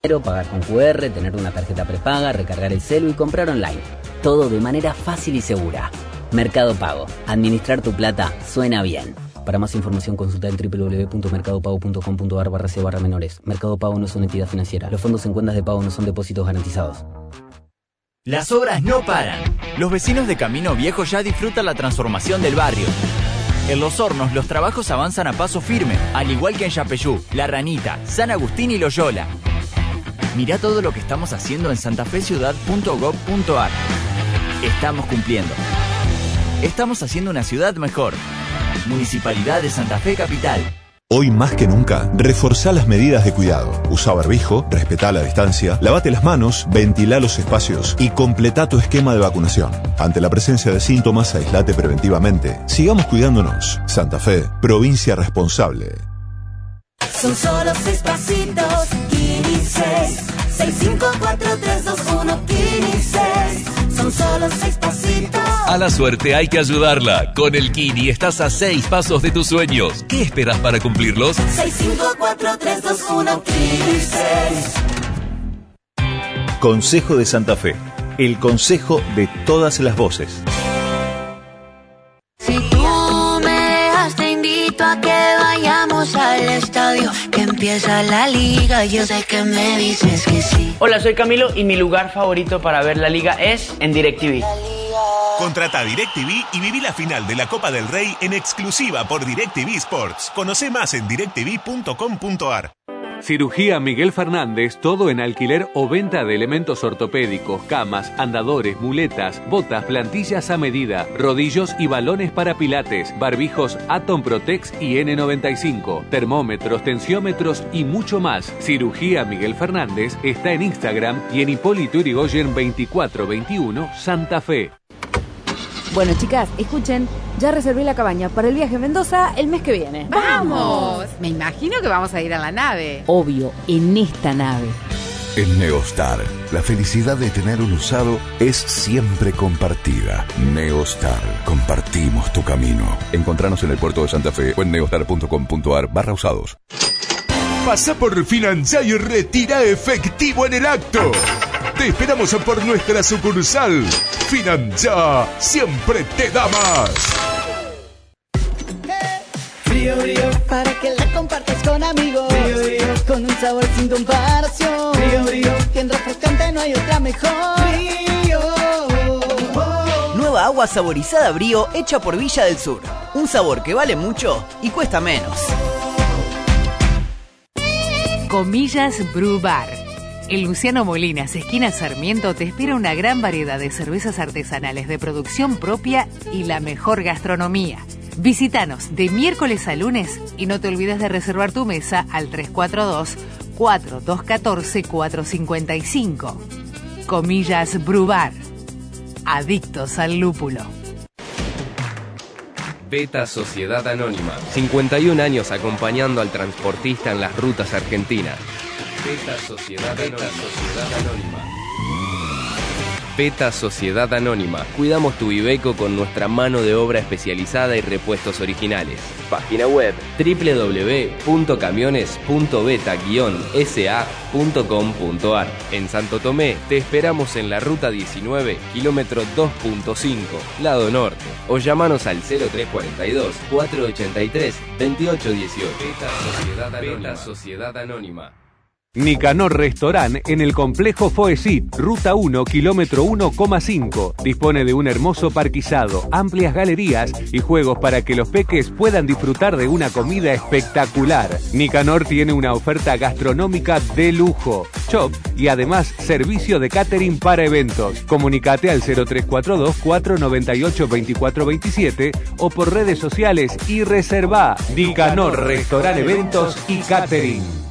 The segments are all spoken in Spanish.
pagar con QR, tener una tarjeta prepaga, recargar el celu y comprar online. Todo de manera fácil y segura. Mercado Pago. Administrar tu plata suena bien. Para más información consulta en www.mercadopago.com.ar barra C barra menores. Mercado Pago no es una entidad financiera. Los fondos en cuentas de pago no son depósitos garantizados. Las obras no paran. Los vecinos de Camino Viejo ya disfrutan la transformación del barrio. En Los Hornos los trabajos avanzan a paso firme, al igual que en Yapeyú, La Ranita, San Agustín y Loyola. Mirá todo lo que estamos haciendo en santafeciudad.gov.ar. Estamos cumpliendo. Estamos haciendo una ciudad mejor. Municipalidad de Santa Fe Capital. Hoy más que nunca, reforzá las medidas de cuidado. Usa barbijo, respetá la distancia, lavate las manos, ventilá los espacios y completá tu esquema de vacunación. Ante la presencia de síntomas, aislate preventivamente. Sigamos cuidándonos. Santa Fe, provincia responsable. Son solo seis pasitos, 6. 6, 5, 4, 3, 2, 1, Kini 6. Son solo seis pasitos. A la suerte hay que ayudarla. Con el Kini estás a seis pasos de tus sueños. ¿Qué esperas para cumplirlos? 6, 5, 4, 3, 2, 1, Kini 6. Consejo de Santa Fe. El consejo de todas las voces. Si tú me dejas, te invito a que al estadio. Que empieza la liga. Yo sé que me dices que sí. Hola, soy Camilo y mi lugar favorito para ver la liga es en DirecTV. Contrata DirecTV y viví la final de la Copa del Rey en exclusiva por DirecTV Sports. Conoce más en directv.com.ar. Cirugía Miguel Fernández, todo en alquiler o venta de elementos ortopédicos, camas, andadores, muletas, botas, plantillas a medida, rodillos y balones para pilates, barbijos Atom Protex y N95, termómetros, tensiómetros y mucho más. Cirugía Miguel Fernández está en Instagram y en Hipólito Yrigoyen 2421 Santa Fe. Bueno, chicas, escuchen, ya reservé la cabaña para el viaje a Mendoza el mes que viene. ¡Vamos! Me imagino que vamos a ir a la nave. Obvio, en esta nave. En Neostar, la felicidad de tener un usado es siempre compartida. Neostar, compartimos tu camino. Encontranos en el puerto de Santa Fe o en neostar.com.ar barra usados. Pasa por Financiar y retira efectivo en el acto. Te esperamos por nuestra sucursal. Financia siempre te da más. Frío, frío, para que la compartas con amigos. Frío, frío, con un sabor sin comparación. Frío, frío, que en refrescante no hay otra mejor. Frío. Nueva agua saborizada Brío hecha por Villa del Sur. Un sabor que vale mucho y cuesta menos. Comillas Brew Bar. En Luciano Molinas, esquina Sarmiento, te espera una gran variedad de cervezas artesanales de producción propia y la mejor gastronomía. Visítanos de miércoles a lunes y no te olvides de reservar tu mesa al 342-4214-455. Comillas Brubar. Adictos al lúpulo. Beta Sociedad Anónima. 51 años acompañando al transportista en las rutas argentinas. Beta Sociedad Anónima. Sociedad Anónima. Beta Sociedad Anónima. Cuidamos tu Ibeco con nuestra mano de obra especializada y repuestos originales. Página web www.camiones.beta-sa.com.ar. En Santo Tomé te esperamos en la ruta 19, kilómetro 2.5, lado norte. O llamanos al 0342 483 2818. Beta Sociedad Anónima. Beta Sociedad Anónima. Nicanor Restaurant en el complejo Foesit, ruta 1, kilómetro 1,5. Dispone de un hermoso parquizado, amplias galerías y juegos para que los peques puedan disfrutar de una comida espectacular. Nicanor tiene una oferta gastronómica de lujo, shop y además servicio de catering para eventos. Comunicate al 0342 498 2427 o por redes sociales y reserva Nicanor Restaurant Eventos y Catering.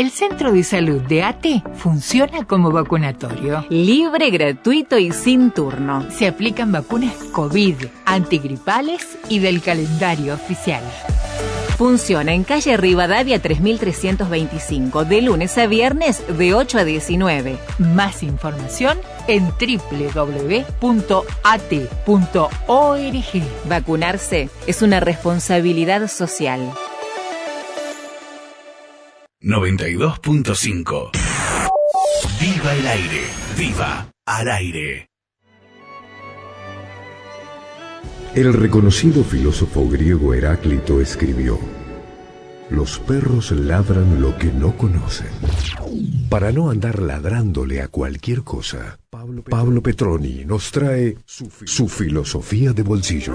El centro de salud de ATE funciona como vacunatorio. Libre, gratuito y sin turno. Se aplican vacunas COVID, antigripales y del calendario oficial. Funciona en calle Rivadavia 3325, de lunes a viernes de 8 a 19. Más información en www.at.org. Vacunarse es una responsabilidad social. 92.5. Viva el aire. Viva al aire. El reconocido filósofo griego Heráclito escribió, Los perros ladran lo que no conocen. Para no andar ladrándole a cualquier cosa, Pablo Petroni nos trae su filosofía de bolsillo.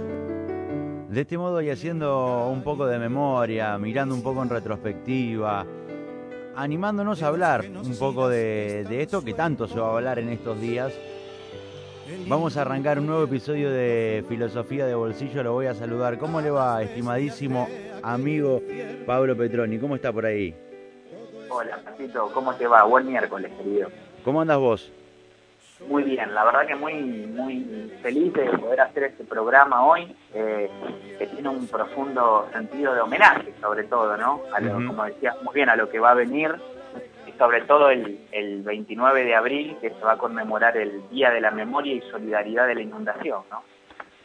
De este modo y haciendo un poco de memoria, mirando un poco en retrospectiva, animándonos a hablar un poco de, de, esto que tanto se va a hablar en estos días. Vamos a arrancar un nuevo episodio de Filosofía de Bolsillo. Lo voy a saludar. ¿Cómo le va, estimadísimo amigo Pablo Petroni? ¿Cómo está por ahí? Hola, Patito. ¿Cómo te va? Buen miércoles, querido. ¿Cómo andas vos? Muy bien, la verdad que muy muy feliz de poder hacer este programa hoy, eh, que tiene un profundo sentido de homenaje, sobre todo, ¿no? A lo. Como decías muy bien, a lo que va a venir, y sobre todo el, el 29 de abril, que se va a conmemorar el Día de la Memoria y Solidaridad de la Inundación, ¿no?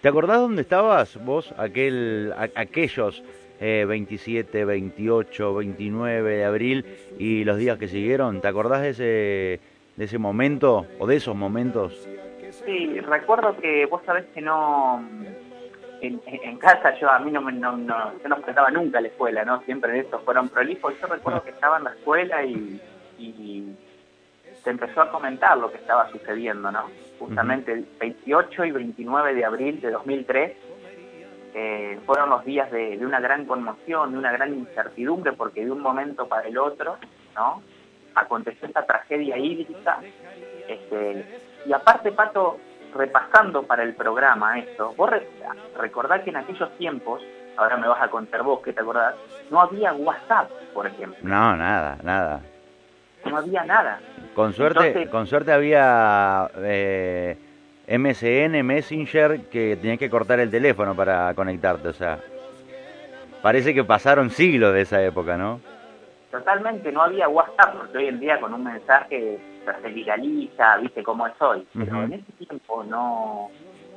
¿Te acordás dónde estabas vos aquel, a- aquellos eh, 27, 28, 29 de abril y los días que siguieron? ¿Te acordás de ese, de ese momento o de esos momentos? Sí, recuerdo que vos sabés que no... En, casa yo a mí no me no, no, yo no nunca a la escuela, ¿no? Siempre en esto fueron prolijos. Yo recuerdo que estaba en la escuela y, y se empezó a comentar lo que estaba sucediendo, ¿no? Justamente el 28 y 29 de abril de 2003 eh, fueron los días de, de una gran conmoción, de una gran incertidumbre, porque de un momento para el otro, ¿no? Aconteció esta tragedia hídrica. Este, y aparte, Pato, repasando para el programa esto, vos re- recordás que en aquellos tiempos, ahora me vas a contar vos que te acordás, no había WhatsApp, por ejemplo, No, nada, nada. no había nada. Con suerte, Entonces- con suerte había eh, MSN, Messenger, que tenías que cortar el teléfono para conectarte, o sea, parece que pasaron siglos de esa época, ¿no? Totalmente, no había WhatsApp, porque hoy en día con un mensaje se viraliza, viste cómo es hoy. Pero en ese tiempo no...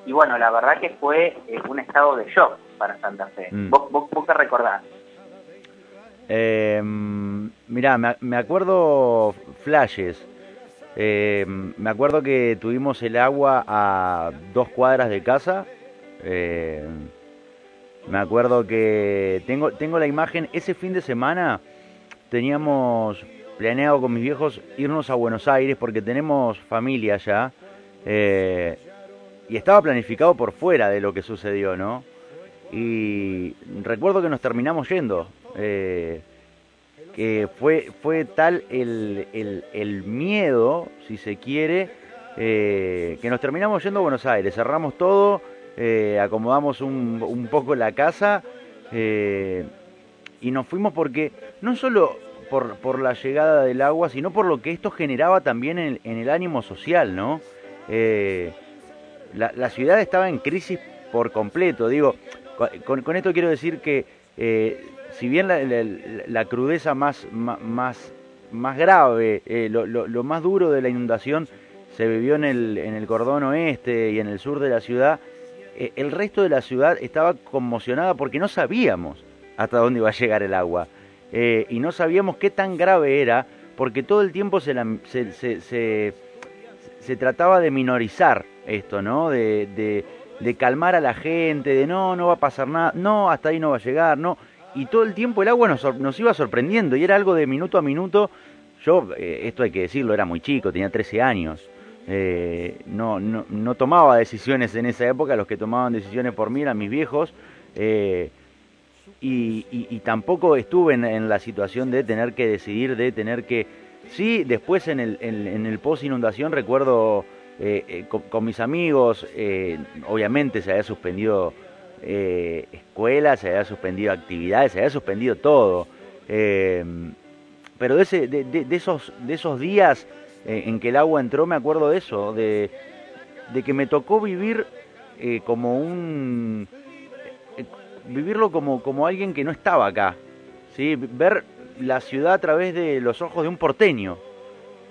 Y bueno, la verdad que fue eh, un estado de shock para Santa Fe. Mm. ¿Vos, vos, vos qué recordás? Eh, mirá, me, me acuerdo flashes. Eh, me acuerdo que tuvimos el agua a dos cuadras de casa. Eh, me acuerdo que tengo, tengo la imagen, ese fin de semana teníamos planeado con mis viejos irnos a Buenos Aires porque tenemos familia allá. eh, y estaba planificado por fuera de lo que sucedió, ¿no? Y recuerdo que nos terminamos yendo. eh, que fue, fue tal el, el, miedo, si se quiere, eh, que nos terminamos yendo a Buenos Aires. Cerramos todo, acomodamos un, poco la casa y nos fuimos porque no solo por, por la llegada del agua, sino por lo que esto generaba también en, en el ánimo social, ¿no? Eh, la, ciudad estaba en crisis por completo. Digo, con, esto quiero decir que eh, si bien la, crudeza más, más, más grave, eh, lo, lo- lo más duro de la inundación se vivió en el, en el cordón oeste y en el sur de la ciudad, eh, el resto de la ciudad estaba conmocionada porque no sabíamos hasta dónde iba a llegar el agua. Eh, y no sabíamos qué tan grave era, porque todo el tiempo se, la- se- se- trataba de minorizar esto, ¿no? De, de- calmar a la gente, de no, no va a pasar nada, no, hasta ahí no va a llegar, no. Y todo el tiempo el agua nos, nos iba sorprendiendo y era algo de minuto a minuto. Yo, eh, esto hay que decirlo, era muy chico, tenía 13 años. Eh, no, no, no tomaba decisiones en esa época, los que tomaban decisiones por mí eran mis viejos. Y, y- y tampoco estuve en, la situación de tener que decidir, de tener que... Sí, después en el, en, el post inundación recuerdo eh, eh, con, mis amigos, eh, obviamente se había suspendido escuelas, se había suspendido actividades, se había suspendido todo. Pero de, ese, de, de- de esos, de esos días en que el agua entró, me acuerdo de eso, de, de que me tocó vivir como un... vivirlo como, como alguien que no estaba acá, ¿sí? ver la ciudad a través de los ojos de un porteño.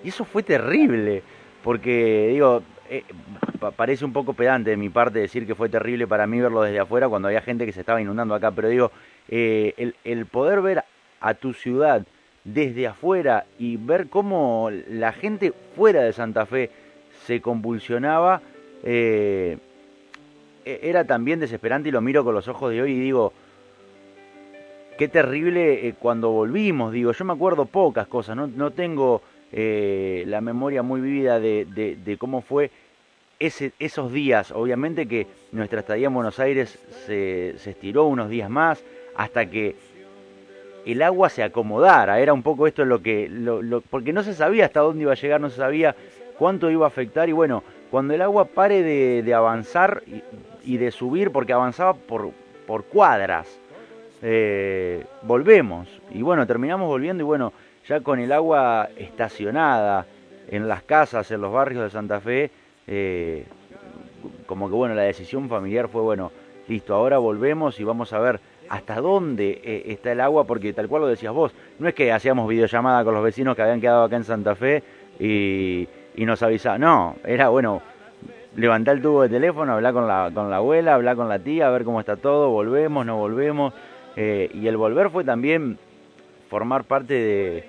Y eso fue terrible, porque digo, eh, pa- parece un poco pedante de mi parte decir que fue terrible para mí verlo desde afuera cuando había gente que se estaba inundando acá, pero digo, eh, el, poder ver a tu ciudad desde afuera y ver cómo la gente fuera de Santa Fe se convulsionaba, eh, era también desesperante y lo miro con los ojos de hoy y digo, qué terrible eh, cuando volvimos, digo, yo me acuerdo pocas cosas, no, no tengo eh, la memoria muy vívida de, de- cómo fue ese, esos días, obviamente que nuestra estadía en Buenos Aires se, se estiró unos días más hasta que el agua se acomodara, era un poco esto lo que, lo- porque no se sabía hasta dónde iba a llegar, no se sabía cuánto iba a afectar. Y bueno, cuando el agua pare de, de avanzar y, de subir, porque avanzaba por, por cuadras, eh, volvemos. Y bueno, terminamos volviendo y bueno, ya con el agua estacionada en las casas, en los barrios de Santa Fe, eh, como que bueno, la decisión familiar fue bueno, listo, ahora volvemos y vamos a ver hasta dónde eh, está el agua, porque tal cual lo decías vos, no es que hacíamos videollamada con los vecinos que habían quedado acá en Santa Fe y, y nos avisaban, no, era bueno, levantar el tubo de teléfono, hablar con la, con la abuela, hablar con la tía, a ver cómo está todo, volvemos, no volvemos, eh, y el volver fue también formar parte de,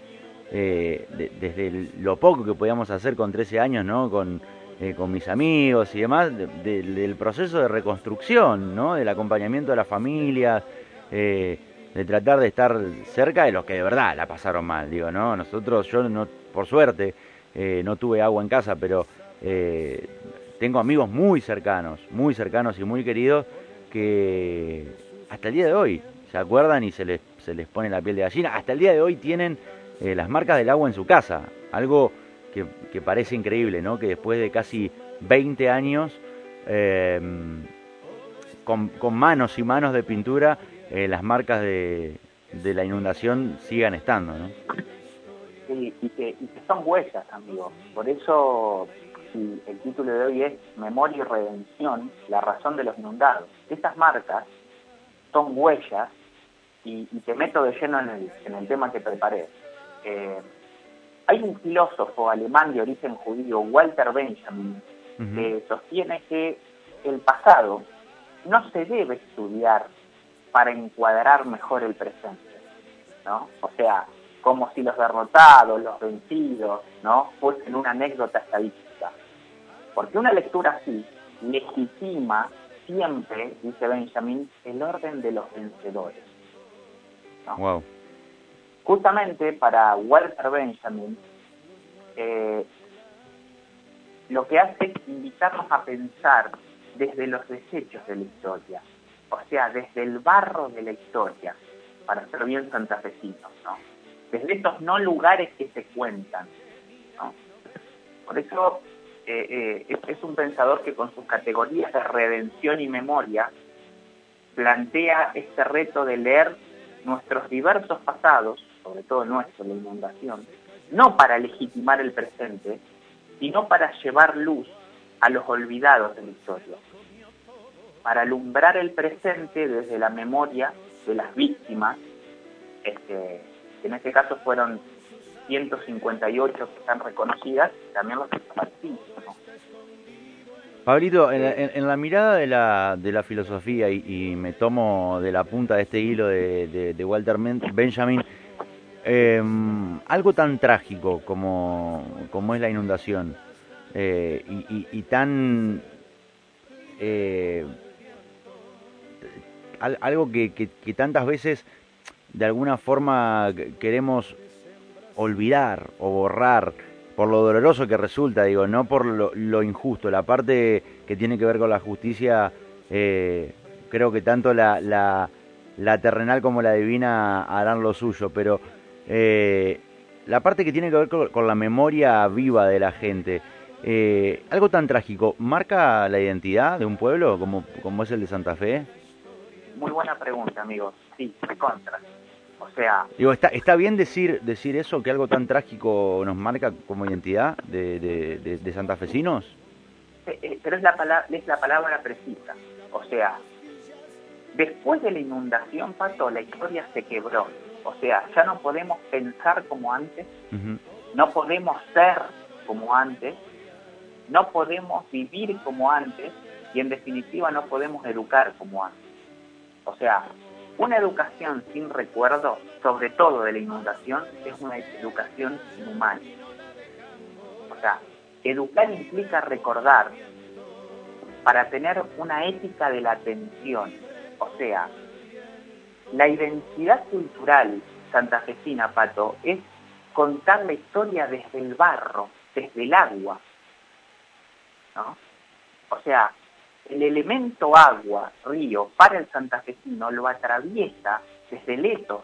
eh, de- desde lo poco que podíamos hacer con 13 años, ¿no? Con, eh, con mis amigos y demás, de- de- del proceso de reconstrucción, ¿no? Del acompañamiento de las familias, de tratar de estar cerca de los que de verdad la pasaron mal, digo, ¿no? Nosotros, yo no, por suerte, no tuve agua en casa, pero tengo amigos muy cercanos, muy cercanos y muy queridos que hasta el día de hoy se acuerdan y se les, se les pone la piel de gallina. Hasta el día de hoy tienen eh, las marcas del agua en su casa. Algo que, parece increíble, ¿no? Que después de casi 20 años, eh, con, con manos y manos de pintura, eh, las marcas de, de la inundación sigan estando, ¿no? Sí, y que, y que son huellas, amigos. Por eso si el título de hoy es Memoria y Redención, la razón de los inundados. Estas marcas son huellas y, y te meto de lleno en el, en el tema que preparé. Eh, hay un filósofo alemán de origen judío, Walter Benjamin, que sostiene que el pasado no se debe estudiar para encuadrar mejor el presente, ¿no? O sea, como si los derrotados, los vencidos, ¿no? Fuesen una anécdota estadística. Porque una lectura así legitima siempre, dice Benjamin, el orden de los vencedores. Wow. Justamente para Walter Benjamin, eh, lo que hace es invitarnos a pensar desde los desechos de la historia, o sea, desde el barro de la historia, para ser bien santafesinos, ¿no? Desde estos no lugares que se cuentan, ¿no? Por eso eh, eh, es, un pensador que con sus categorías de redención y memoria plantea este reto de leer nuestros diversos pasados, sobre todo nuestro, la inundación, no para legitimar el presente, sino para llevar luz a los olvidados de la historia, para alumbrar el presente desde la memoria de las víctimas, este, que en este caso fueron 158 que están reconocidas, también los desaparecidos. ¿no? Pablito, en la, en- en la mirada de la, de la filosofía, y, y me tomo de la punta de este hilo de, de- de Walter Benjamin, eh, algo tan trágico como, como es la inundación, eh, y, y- y tan... eh, al- algo que, que- que tantas veces de alguna forma que- queremos olvidar o borrar por lo doloroso que resulta, digo, no por lo, lo injusto. La parte que tiene que ver con la justicia, eh, creo que tanto la, la, la terrenal como la divina harán lo suyo, pero eh, la parte que tiene que ver con, la memoria viva de la gente, eh, algo tan trágico, ¿marca la identidad de un pueblo como, como es el de Santa Fe? Muy buena pregunta, amigos. Sí, contra. O sea, Digo, ¿está, ¿está bien decir, decir eso, que algo tan trágico nos marca como identidad de, de, de- de santafesinos? eh, eh, pero es la, palabra, es la palabra precisa. O sea, después de la inundación, Pato, la historia se quebró. O sea, ya no podemos pensar como antes, no podemos ser como antes, no podemos vivir como antes y en definitiva no podemos educar como antes. O sea, una educación sin recuerdo, sobre todo de la inundación, es una educación inhumana. O sea, educar implica recordar para tener una ética de la atención. O sea, la identidad cultural santafesina, Pato, es contar la historia desde el barro, desde el agua. ¿no? O sea, el elemento agua, río, para el santafesino lo atraviesa desde el etos,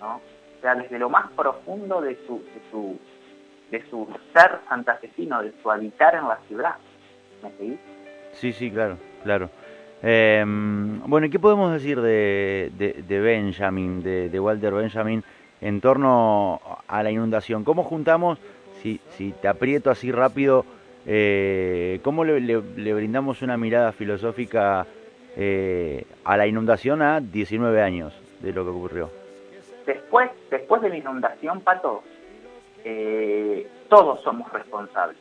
¿no? O sea, desde lo más profundo de su, de su, de su ser santafesino, de su habitar en la ciudad. ¿Me seguís? Sí, sí, claro, claro. Eh, bueno, ¿y qué podemos decir de, de, de Benjamin, de, de Walter Benjamin, en torno a la inundación? ¿Cómo juntamos, si, si te aprieto así rápido, eh, cómo le, brindamos una mirada filosófica eh, a la inundación a 19 años de lo que ocurrió? Después, después de la inundación, Pato, eh, todos somos responsables.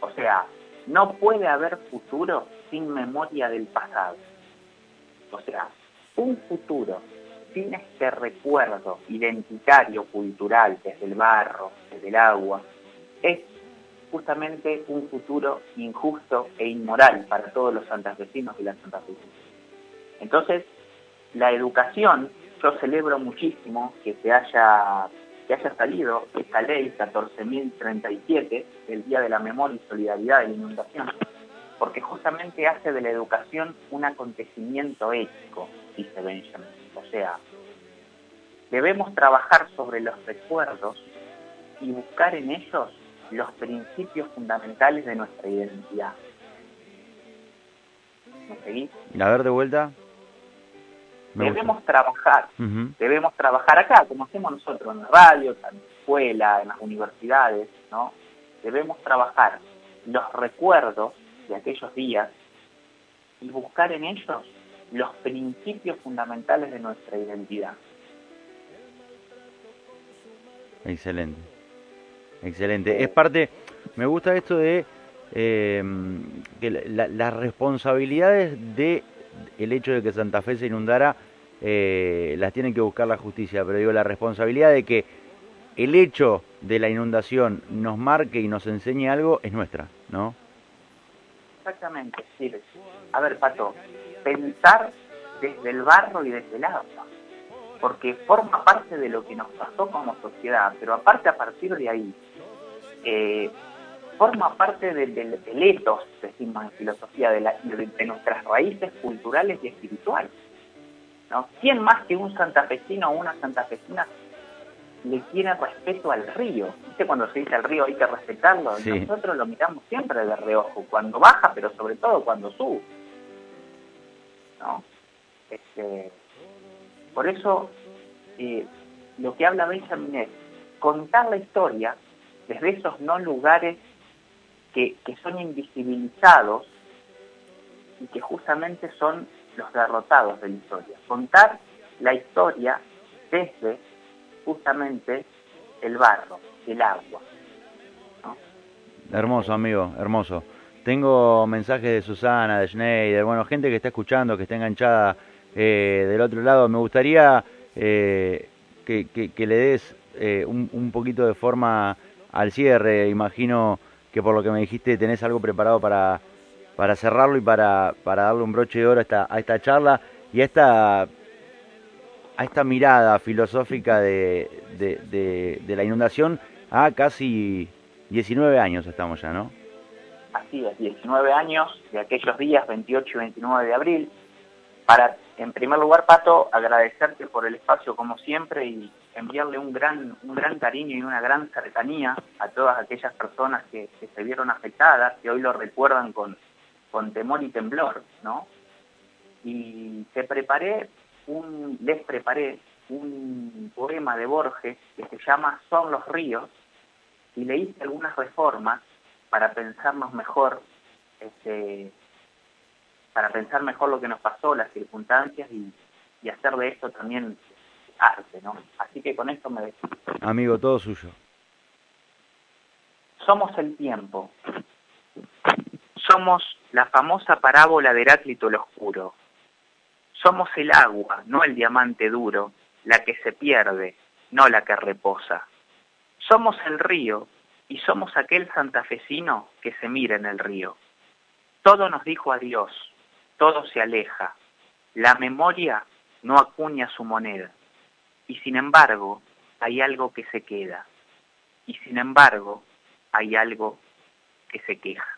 O sea, no puede haber futuro sin memoria del pasado. O sea, un futuro sin este recuerdo identitario, cultural, desde el barro, desde el agua, es justamente un futuro injusto e inmoral para todos los santafesinos y las santafesinas. Entonces, la educación, yo celebro muchísimo que se haya, que haya salido esta ley 14.037, el Día de la Memoria y Solidaridad de la Inundación, porque justamente hace de la educación un acontecimiento ético, dice Benjamin. O sea, debemos trabajar sobre los recuerdos y buscar en ellos los principios fundamentales de nuestra identidad. ¿Me seguís? A ver, de vuelta. Me gusta. Debemos trabajar, debemos trabajar acá, como hacemos nosotros en la radio, en la escuela, en las universidades, ¿no? Debemos trabajar los recuerdos de aquellos días y buscar en ellos los principios fundamentales de nuestra identidad. Excelente. Excelente. Es parte, me gusta esto de eh, que la- la- las responsabilidades de el hecho de que Santa Fe se inundara eh, las tiene que buscar la justicia, pero digo, la responsabilidad de que el hecho de la inundación nos marque y nos enseñe algo es nuestra, ¿no? Exactamente, sí. A ver, Pato, pensar desde el barro y desde el agua, porque forma parte de lo que nos pasó como sociedad, pero aparte a partir de ahí, eh, forma parte del, del, del ethos, decimos en filosofía, de, la- de- de nuestras raíces culturales y espirituales. ¿no? ¿Quién más que un santafesino o una santafesina le tiene respeto al río? ¿Viste cuando se dice al río hay que respetarlo? Sí. Nosotros lo miramos siempre de reojo, cuando baja, pero sobre todo cuando sube. ¿no? Este, por eso, eh, lo que habla Benjamin es contar la historia desde esos no lugares que, que son invisibilizados y que justamente son los derrotados de la historia. Contar la historia desde justamente el barro, el agua. Hermoso, amigo, hermoso. Tengo mensajes de Susana, de Schneider, bueno, gente que está escuchando, que está enganchada eh, del otro lado. Me gustaría eh, que, le des eh, un, un poquito de forma al cierre. Imagino que por lo que me dijiste tenés algo preparado para, para cerrarlo y para, para darle un broche de oro a esta, a esta charla y a esta, a esta mirada filosófica de, de, la inundación a casi 19 años estamos ya, ¿no? Así es, 19 años de aquellos días, 28 y 29 de abril, para En primer lugar, Pato, agradecerte por el espacio como siempre y enviarle un gran, un gran cariño y una gran cercanía a todas aquellas personas que, se vieron afectadas, que hoy lo recuerdan con, con temor y temblor, ¿no? Y te preparé les preparé un poema de Borges que se llama Son los ríos y le hice algunas reformas para pensarnos mejor este, para pensar mejor lo que nos pasó, las circunstancias y, y hacer de esto también arte, ¿no? Así que con esto me despido. Amigo, todo suyo. Somos el tiempo. Somos la famosa parábola de Heráclito el Oscuro. Somos el agua, no el diamante duro, la que se pierde, no la que reposa. Somos el río y somos aquel santafesino que se mira en el río. Todo nos dijo adiós, todo se aleja. La memoria no acuña su moneda. Y sin embargo, hay algo que se queda. Y sin embargo, hay algo que se queja.